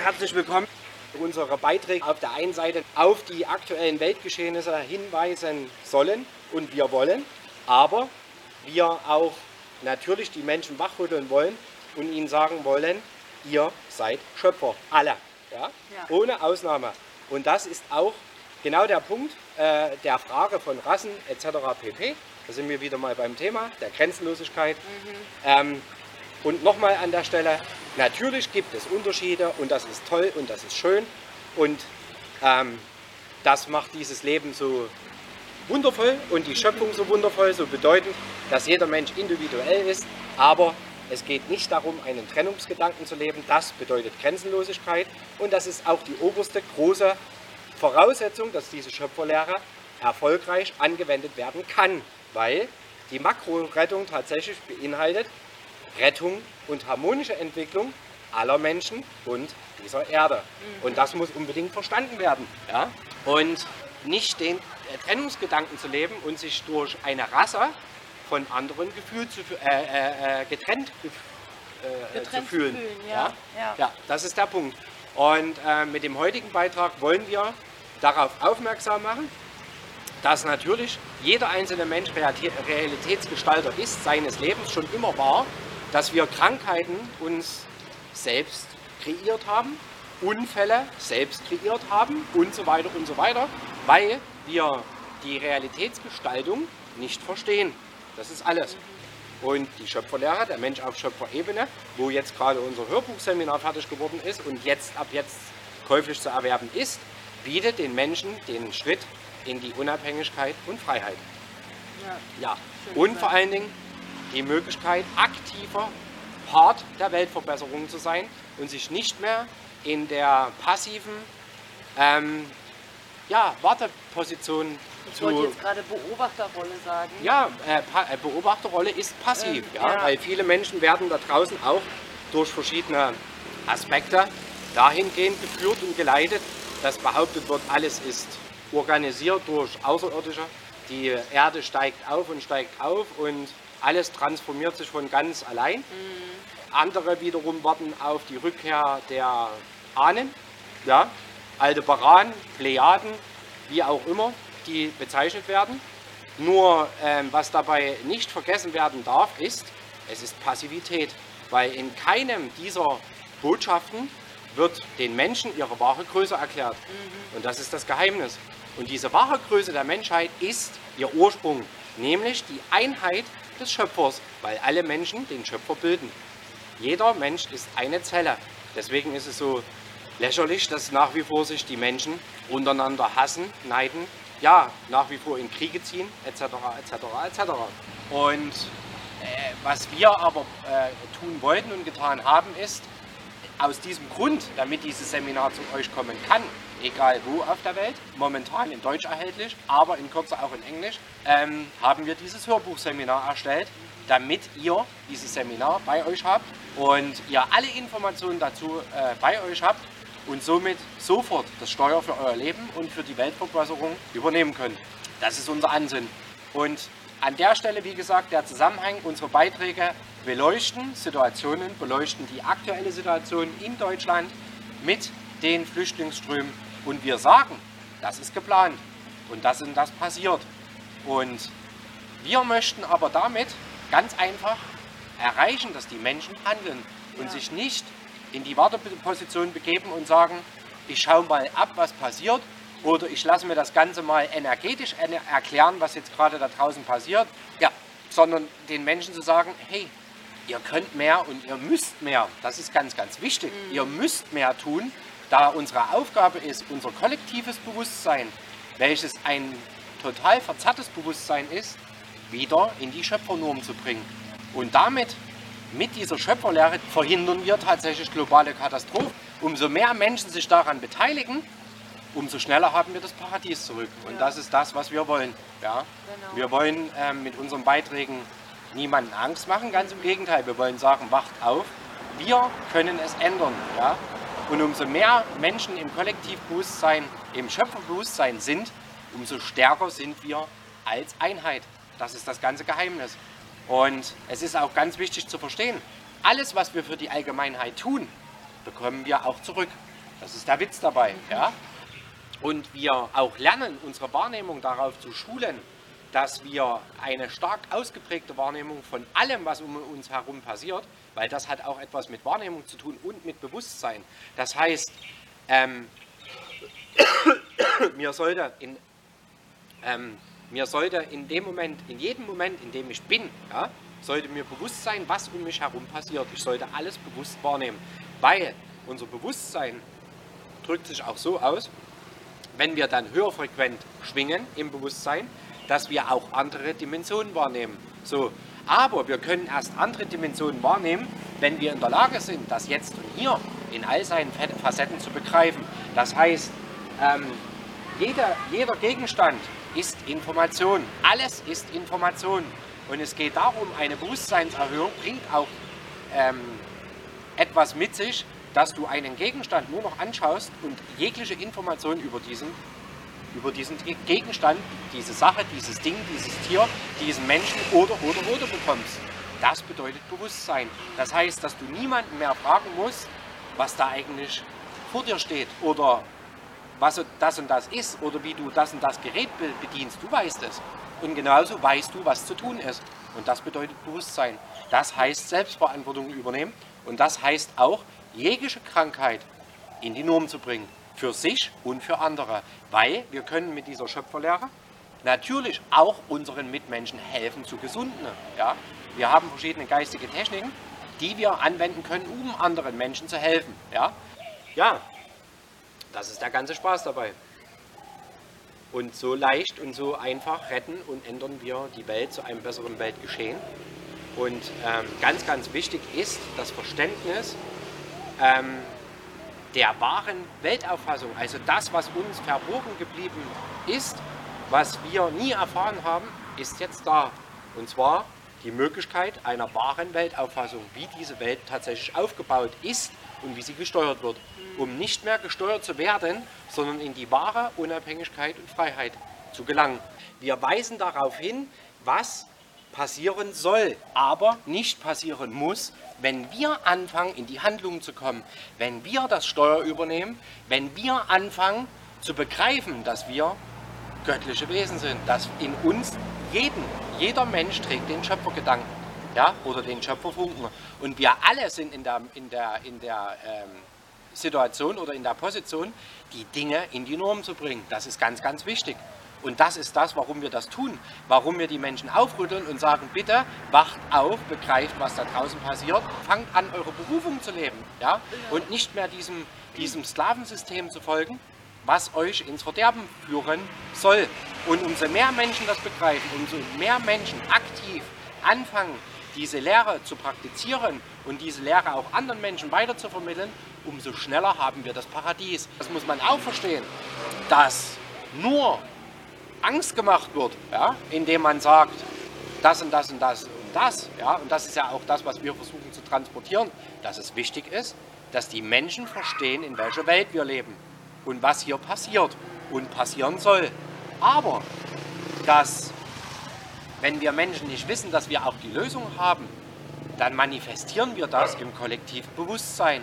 herzlich willkommen. Unsere Beiträge auf der einen Seite auf die aktuellen Weltgeschehnisse hinweisen sollen und wir wollen, aber wir auch natürlich die Menschen wachrütteln wollen und ihnen sagen wollen, ihr seid Schöpfer, alle, ja? Ja. ohne Ausnahme. Und das ist auch genau der Punkt äh, der Frage von Rassen etc. pp. Da sind wir wieder mal beim Thema der Grenzenlosigkeit. Ähm, und nochmal an der Stelle, natürlich gibt es Unterschiede und das ist toll und das ist schön. Und ähm, das macht dieses Leben so wundervoll und die Schöpfung so wundervoll, so bedeutend, dass jeder Mensch individuell ist, aber es geht nicht darum, einen Trennungsgedanken zu leben. Das bedeutet Grenzenlosigkeit. Und das ist auch die oberste große Voraussetzung, dass diese Schöpferlehre erfolgreich angewendet werden kann, weil die Makrorettung tatsächlich beinhaltet Rettung und harmonische Entwicklung aller Menschen und dieser Erde. Und das muss unbedingt verstanden werden. Ja? Und nicht den Trennungsgedanken zu leben und sich durch eine Rasse von anderen gefühlt zu, äh, äh, äh, getrennt, äh, äh, Getrennt zu fühlen. zu fühlen, ja, ja. ja, das ist der Punkt. Und äh, mit dem heutigen Beitrag wollen wir darauf aufmerksam machen, dass natürlich jeder einzelne Mensch Realität- Realitätsgestalter ist, seines Lebens schon immer war, dass wir Krankheiten uns selbst kreiert haben, Unfälle selbst kreiert haben und so weiter und so weiter, weil wir die Realitätsgestaltung nicht verstehen. Das ist alles. Und die Schöpferlehre, der Mensch auf Schöpferebene, wo jetzt gerade unser Hörbuchseminar fertig geworden ist und jetzt ab jetzt käuflich zu erwerben ist, bietet den Menschen den Schritt in die Unabhängigkeit und Freiheit. Ja. Ja. Und vor allen Dingen die Möglichkeit, aktiver Part der Weltverbesserung zu sein und sich nicht mehr in der passiven ähm, ja, Warteposition Ich zu wollte jetzt gerade Beobachterrolle sagen. ja, äh, äh, Beobachterrolle ist passiv, Ähm, ja, ja. weil viele Menschen werden da draußen auch durch verschiedene Aspekte dahingehend geführt und geleitet, dass behauptet wird, alles ist organisiert durch Außerirdische. Die Erde steigt auf und steigt auf und alles transformiert sich von ganz allein. Andere wiederum warten auf die Rückkehr der Ahnen, ja, Aldebaran, Plejaden, wie auch immer, die bezeichnet werden. Nur ähm, was dabei nicht vergessen werden darf, ist, es ist Passivität, weil in keinem dieser Botschaften wird den Menschen ihre wahre Größe erklärt. Und das ist das Geheimnis. Und diese wahre Größe der Menschheit ist ihr Ursprung, nämlich die Einheit des Schöpfers, weil alle Menschen den Schöpfer bilden. Jeder Mensch ist eine Zelle. Deswegen ist es so lächerlich, dass nach wie vor sich die Menschen untereinander hassen, neiden, ja, nach wie vor in Kriege ziehen, etc., etc., etc. Und äh, was wir aber äh, tun wollten und getan haben, ist, aus diesem Grund, damit dieses Seminar zu euch kommen kann, egal wo auf der Welt, momentan in Deutsch erhältlich, aber in Kürze auch in Englisch, ähm, haben wir dieses Hörbuchseminar erstellt, damit ihr dieses Seminar bei euch habt und ihr alle Informationen dazu äh, bei euch habt und somit sofort das Steuer für euer Leben und für die Weltverbesserung übernehmen könnt. Das ist unser Ansinn. Und an der Stelle, wie gesagt, der Zusammenhang, unsere Beiträge beleuchten Situationen, beleuchten die aktuelle Situation in Deutschland mit den Flüchtlingsströmen und wir sagen, das ist geplant und das und das passiert. Und wir möchten aber damit ganz einfach erreichen, dass die Menschen handeln und Ja. sich nicht in die Warteposition begeben und sagen, ich schaue mal ab, was passiert oder ich lasse mir das Ganze mal energetisch ene- erklären, was jetzt gerade da draußen passiert. Ja, sondern den Menschen zu sagen, hey, ihr könnt mehr und ihr müsst mehr. Das ist ganz, ganz wichtig. Ihr müsst mehr tun, da unsere Aufgabe ist, unser kollektives Bewusstsein, welches ein total verzerrtes Bewusstsein ist, wieder in die Schöpfernorm zu bringen. Und damit, mit dieser Schöpferlehre, verhindern wir tatsächlich globale Katastrophen. Umso mehr Menschen sich daran beteiligen, umso schneller haben wir das Paradies zurück. Und das ist das, was wir wollen. Ja? Genau. Wir wollen ähm, mit unseren Beiträgen niemanden Angst machen, ganz im Gegenteil. Wir wollen sagen, wacht auf, wir können es ändern. Ja? Und umso mehr Menschen im Kollektivbewusstsein, im Schöpferbewusstsein sind, umso stärker sind wir als Einheit. Das ist das ganze Geheimnis. Und es ist auch ganz wichtig zu verstehen, alles, was wir für die Allgemeinheit tun, bekommen wir auch zurück. Das ist der Witz dabei. Ja? Und wir auch lernen, unsere Wahrnehmung darauf zu schulen, dass wir eine stark ausgeprägte Wahrnehmung von allem, was um uns herum passiert, weil das hat auch etwas mit Wahrnehmung zu tun und mit Bewusstsein. Das heißt, ähm, mir, sollte in, ähm, mir sollte in dem Moment, in jedem Moment, in dem ich bin, ja, sollte mir bewusst sein, was um mich herum passiert. Ich sollte alles bewusst wahrnehmen, weil unser Bewusstsein drückt sich auch so aus, wenn wir dann höherfrequent schwingen im Bewusstsein, dass wir auch andere Dimensionen wahrnehmen. So, aber wir können erst andere Dimensionen wahrnehmen, wenn wir in der Lage sind, das Jetzt und Hier in all seinen Facetten zu begreifen. Das heißt, ähm, jeder, jeder Gegenstand ist Information. Alles ist Information. Und es geht darum, eine Bewusstseinserhöhung bringt auch ähm, etwas mit sich, dass du einen Gegenstand nur noch anschaust und jegliche Information über diesen über diesen Gegenstand, diese Sache, dieses Ding, dieses Tier, diesen Menschen oder, oder, oder bekommst. Das bedeutet Bewusstsein. Das heißt, dass du niemanden mehr fragen musst, was da eigentlich vor dir steht oder was das und das ist oder wie du das und das Gerät bedienst. Du weißt es. Und genauso weißt du, was zu tun ist. Und das bedeutet Bewusstsein. Das heißt Selbstverantwortung übernehmen und das heißt auch, jegliche Krankheit in die Norm zu bringen für sich und für andere. Weil wir können mit dieser Schöpferlehre natürlich auch unseren Mitmenschen helfen zu gesunden. Ja? Wir haben verschiedene geistige Techniken, die wir anwenden können, um anderen Menschen zu helfen. Ja, ja das ist der ganze Spaß dabei. Und so leicht und so einfach retten und ändern wir die Welt zu einem besseren Weltgeschehen. Und ähm, ganz, ganz wichtig ist das Verständnis, ähm, der wahren Weltauffassung, also das, was uns verborgen geblieben ist, was wir nie erfahren haben, ist jetzt da. Und zwar die Möglichkeit einer wahren Weltauffassung, wie diese Welt tatsächlich aufgebaut ist und wie sie gesteuert wird, um nicht mehr gesteuert zu werden, sondern in die wahre Unabhängigkeit und Freiheit zu gelangen. Wir weisen darauf hin, was passieren soll, aber nicht passieren muss, wenn wir anfangen, in die Handlung zu kommen, wenn wir das Steuer übernehmen, wenn wir anfangen zu begreifen, dass wir göttliche Wesen sind, dass in uns jeden, jeder Mensch trägt den Schöpfergedanken ja, oder den Schöpferfunken. Und wir alle sind in der, in der, in der ähm, Situation oder in der Position, die Dinge in die Norm zu bringen. Das ist ganz, ganz wichtig. Und das ist das, warum wir das tun. Warum wir die Menschen aufrütteln und sagen, bitte wacht auf, begreift, was da draußen passiert, fangt an, eure Berufung zu leben. Ja? Und nicht mehr diesem, diesem Sklavensystem zu folgen, was euch ins Verderben führen soll. Und umso mehr Menschen das begreifen, umso mehr Menschen aktiv anfangen, diese Lehre zu praktizieren und diese Lehre auch anderen Menschen weiter zu vermitteln, umso schneller haben wir das Paradies. Das muss man auch verstehen, dass nur Angst gemacht wird, ja, indem man sagt, das und das und das und das. Ja, und das ist ja auch das, was wir versuchen zu transportieren, dass es wichtig ist, dass die Menschen verstehen, in welcher Welt wir leben und was hier passiert und passieren soll. Aber dass, wenn wir Menschen nicht wissen, dass wir auch die Lösung haben, dann manifestieren wir das im kollektiven Bewusstsein.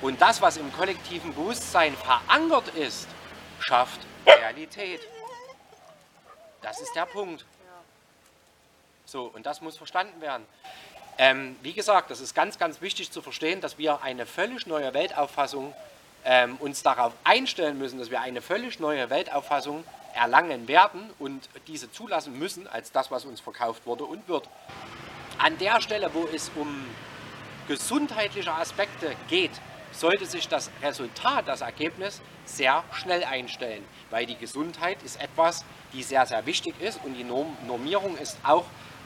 Und das, was im kollektiven Bewusstsein verankert ist, schafft Realität. Das ist der Punkt. So, und das muss verstanden werden. Ähm, wie gesagt, das ist ganz, ganz wichtig zu verstehen, dass wir eine völlig neue Weltauffassung ähm, uns darauf einstellen müssen, dass wir eine völlig neue Weltauffassung erlangen werden und diese zulassen müssen als das, was uns verkauft wurde und wird. An der Stelle, wo es um gesundheitliche Aspekte geht, sollte sich das Resultat, das Ergebnis sehr schnell einstellen, weil die Gesundheit ist etwas, die sehr, sehr wichtig ist und die Normierung ist auch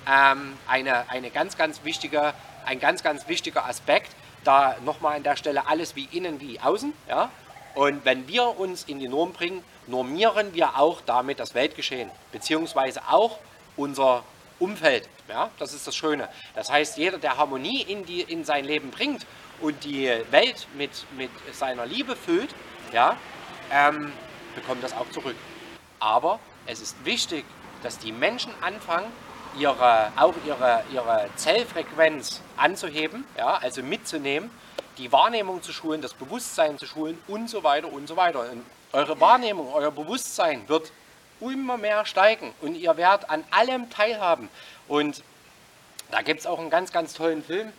ähm, eine, eine ganz, ganz wichtige, ein ganz, ganz wichtiger Aspekt, da nochmal an der Stelle alles wie innen wie außen. Ja? Und wenn wir uns in die Norm bringen, normieren wir auch damit das Weltgeschehen, beziehungsweise auch unser Umfeld. Ja? Das ist das Schöne. Das heißt, jeder, der Harmonie in, die, in sein Leben bringt und die Welt mit, mit seiner Liebe füllt, ja, ähm, bekommt das auch zurück. Aber es ist wichtig, dass die Menschen anfangen, ihre, auch ihre, ihre Zellfrequenz anzuheben, ja, also mitzunehmen, die Wahrnehmung zu schulen, das Bewusstsein zu schulen und so weiter und so weiter. Und eure Wahrnehmung, euer Bewusstsein wird immer mehr steigen und ihr werdet an allem teilhaben. Und da gibt es auch einen ganz, ganz tollen Film,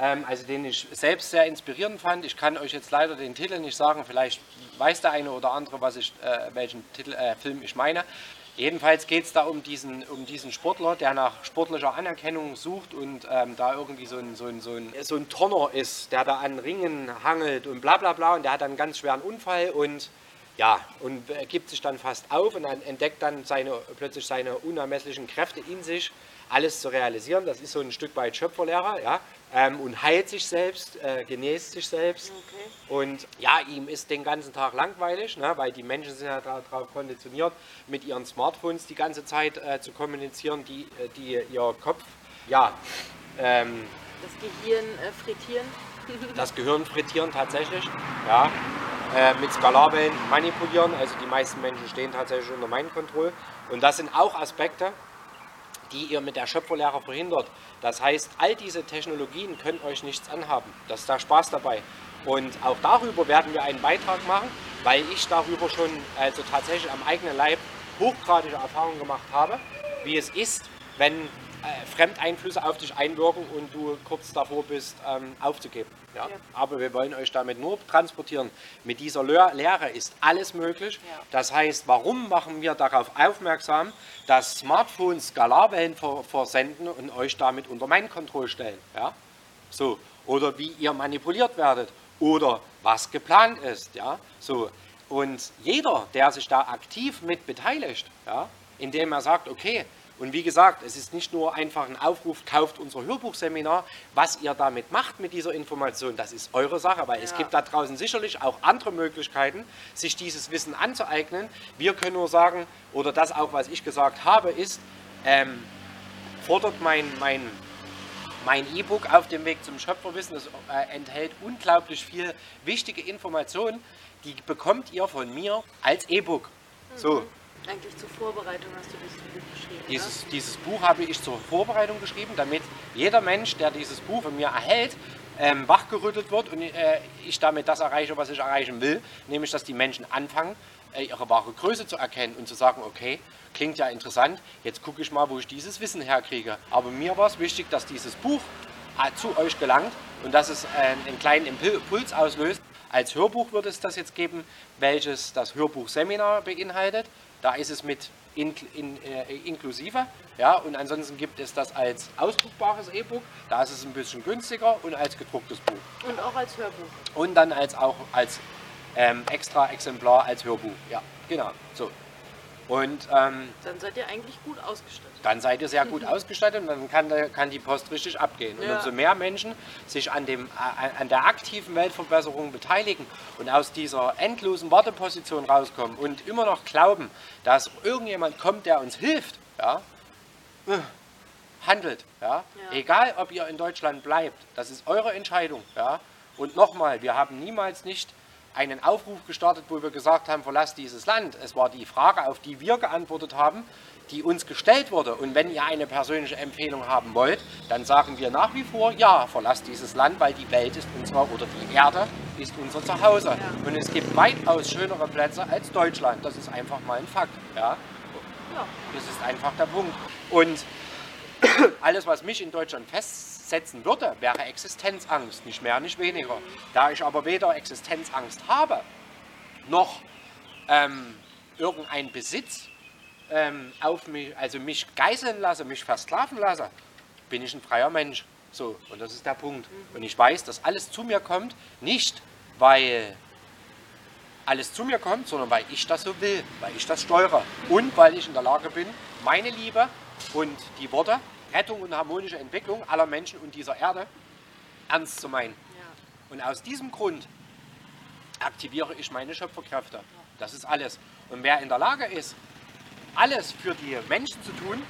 also den ich selbst sehr inspirierend fand. Ich kann euch jetzt leider den Titel nicht sagen, vielleicht weiß der eine oder andere, was ich, äh, welchen Titel, äh, Film ich meine. Jedenfalls geht es da um diesen, um diesen Sportler, der nach sportlicher Anerkennung sucht und ähm, da irgendwie so ein, so, ein, so, ein, so ein Turner ist, der da an Ringen hangelt und bla bla bla und der hat dann einen ganz schweren Unfall und ja, und gibt sich dann fast auf und dann entdeckt dann seine, plötzlich seine unermesslichen Kräfte in sich, alles zu realisieren. Das ist so ein Stück weit Schöpferlehrer, ja, ähm, und heilt sich selbst, äh, genäßt sich selbst. Okay. Und ja, ihm ist den ganzen Tag langweilig, ne, weil die Menschen sind ja darauf konditioniert, mit ihren Smartphones die ganze Zeit äh, zu kommunizieren, die, äh, die ihr Kopf, ja, ähm, Das Gehirn äh, frittieren. das Gehirn frittieren tatsächlich, ja, äh, mit Skalarwellen manipulieren. Also die meisten Menschen stehen tatsächlich unter Mind Control. Und das sind auch Aspekte, die ihr mit der Schöpferlehre verhindert. Das heißt, all diese Technologien können euch nichts anhaben. Das ist der Spaß dabei. Und auch darüber werden wir einen Beitrag machen, weil ich darüber schon also tatsächlich am eigenen Leib hochgradige Erfahrungen gemacht habe, wie es ist, wenn äh, Fremdeinflüsse auf dich einwirken und du kurz davor bist, ähm, aufzugeben. Ja? Ja. Aber wir wollen euch damit nur transportieren. Mit dieser Lehr- Lehre ist alles möglich. Ja. Das heißt, warum machen wir darauf aufmerksam, dass Smartphones Skalarwellen ver versenden und euch damit unter mein Kontroll stellen? Ja? So. Oder wie ihr manipuliert werdet. Oder was geplant ist. Ja? So. Und jeder, der sich da aktiv mit beteiligt, ja, indem er sagt, okay, und wie gesagt, es ist nicht nur einfach ein Aufruf, kauft unser Hörbuchseminar. Was ihr damit macht mit dieser Information, das ist eure Sache, weil es Ja. gibt da draußen sicherlich auch andere Möglichkeiten, sich dieses Wissen anzueignen. Wir können nur sagen, oder das auch, was ich gesagt habe, ist, ähm, fordert mein, mein, mein E-Book auf dem Weg zum Schöpferwissen. Das äh, enthält unglaublich viel wichtige Informationen, die bekommt ihr von mir als E-Book. So, Eigentlich zur Vorbereitung hast du das Buch geschrieben. dieses, dieses Buch habe ich zur Vorbereitung geschrieben, damit jeder Mensch, der dieses Buch von mir erhält, ähm, wachgerüttelt wird und äh, ich damit das erreiche, was ich erreichen will, nämlich dass die Menschen anfangen, äh, ihre wahre Größe zu erkennen und zu sagen, okay, klingt ja interessant, jetzt gucke ich mal, wo ich dieses Wissen herkriege. Aber mir war es wichtig, dass dieses Buch äh, zu euch gelangt und dass es äh, einen kleinen Impuls auslöst. Als Hörbuch wird es das jetzt geben, welches das Hörbuchseminar beinhaltet. Da ist es mit in, in, äh, inklusive. Ja, und ansonsten gibt es das als ausdruckbares E-Book. Da ist es ein bisschen günstiger und als gedrucktes Buch. Und auch als Hörbuch. Und dann als auch als ähm, extra Exemplar als Hörbuch. Ja, genau. So. Und ähm, Dann seid ihr eigentlich gut ausgestattet. Dann seid ihr sehr gut ausgestattet und dann kann, kann die Post richtig abgehen. Und Ja. umso mehr Menschen sich an, dem, an der aktiven Weltverbesserung beteiligen und aus dieser endlosen Warteposition rauskommen und immer noch glauben, dass irgendjemand kommt, der uns hilft, ja, äh, handelt. Ja? Ja. Egal, ob ihr in Deutschland bleibt, das ist eure Entscheidung. Ja? Und nochmal, wir haben niemals nicht einen Aufruf gestartet, wo wir gesagt haben, verlasst dieses Land. Es war die Frage, auf die wir geantwortet haben, die uns gestellt wurde. Und wenn ihr eine persönliche Empfehlung haben wollt, dann sagen wir nach wie vor, ja, verlasst dieses Land, weil die Welt ist unser, oder die Erde ist unser Zuhause. Und es gibt weitaus schönere Plätze als Deutschland. Das ist einfach mal ein Fakt. Ja? Ja. Das ist einfach der Punkt. Und alles, was mich in Deutschland festsetzen würde, wäre Existenzangst, nicht mehr, nicht weniger. Da ich aber weder Existenzangst habe, noch ähm, irgendein Besitz ähm, auf mich, also mich geißeln lasse, mich versklaven lasse, bin ich ein freier Mensch. So, und das ist der Punkt. Und ich weiß, dass alles zu mir kommt, nicht weil alles zu mir kommt, sondern weil ich das so will, weil ich das steuere und weil ich in der Lage bin, meine Liebe und die Worte Rettung und harmonische Entwicklung aller Menschen und dieser Erde ernst zu meinen. Ja. Und aus diesem Grund aktiviere ich meine Schöpferkräfte. Das ist alles. Und wer in der Lage ist, alles für die Menschen zu tun,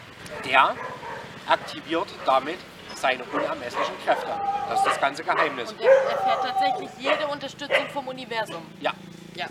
der aktiviert damit seine unermesslichen Kräfte. Das ist das ganze Geheimnis. Und er erfährt tatsächlich jede Unterstützung vom Universum. Ja, Ja.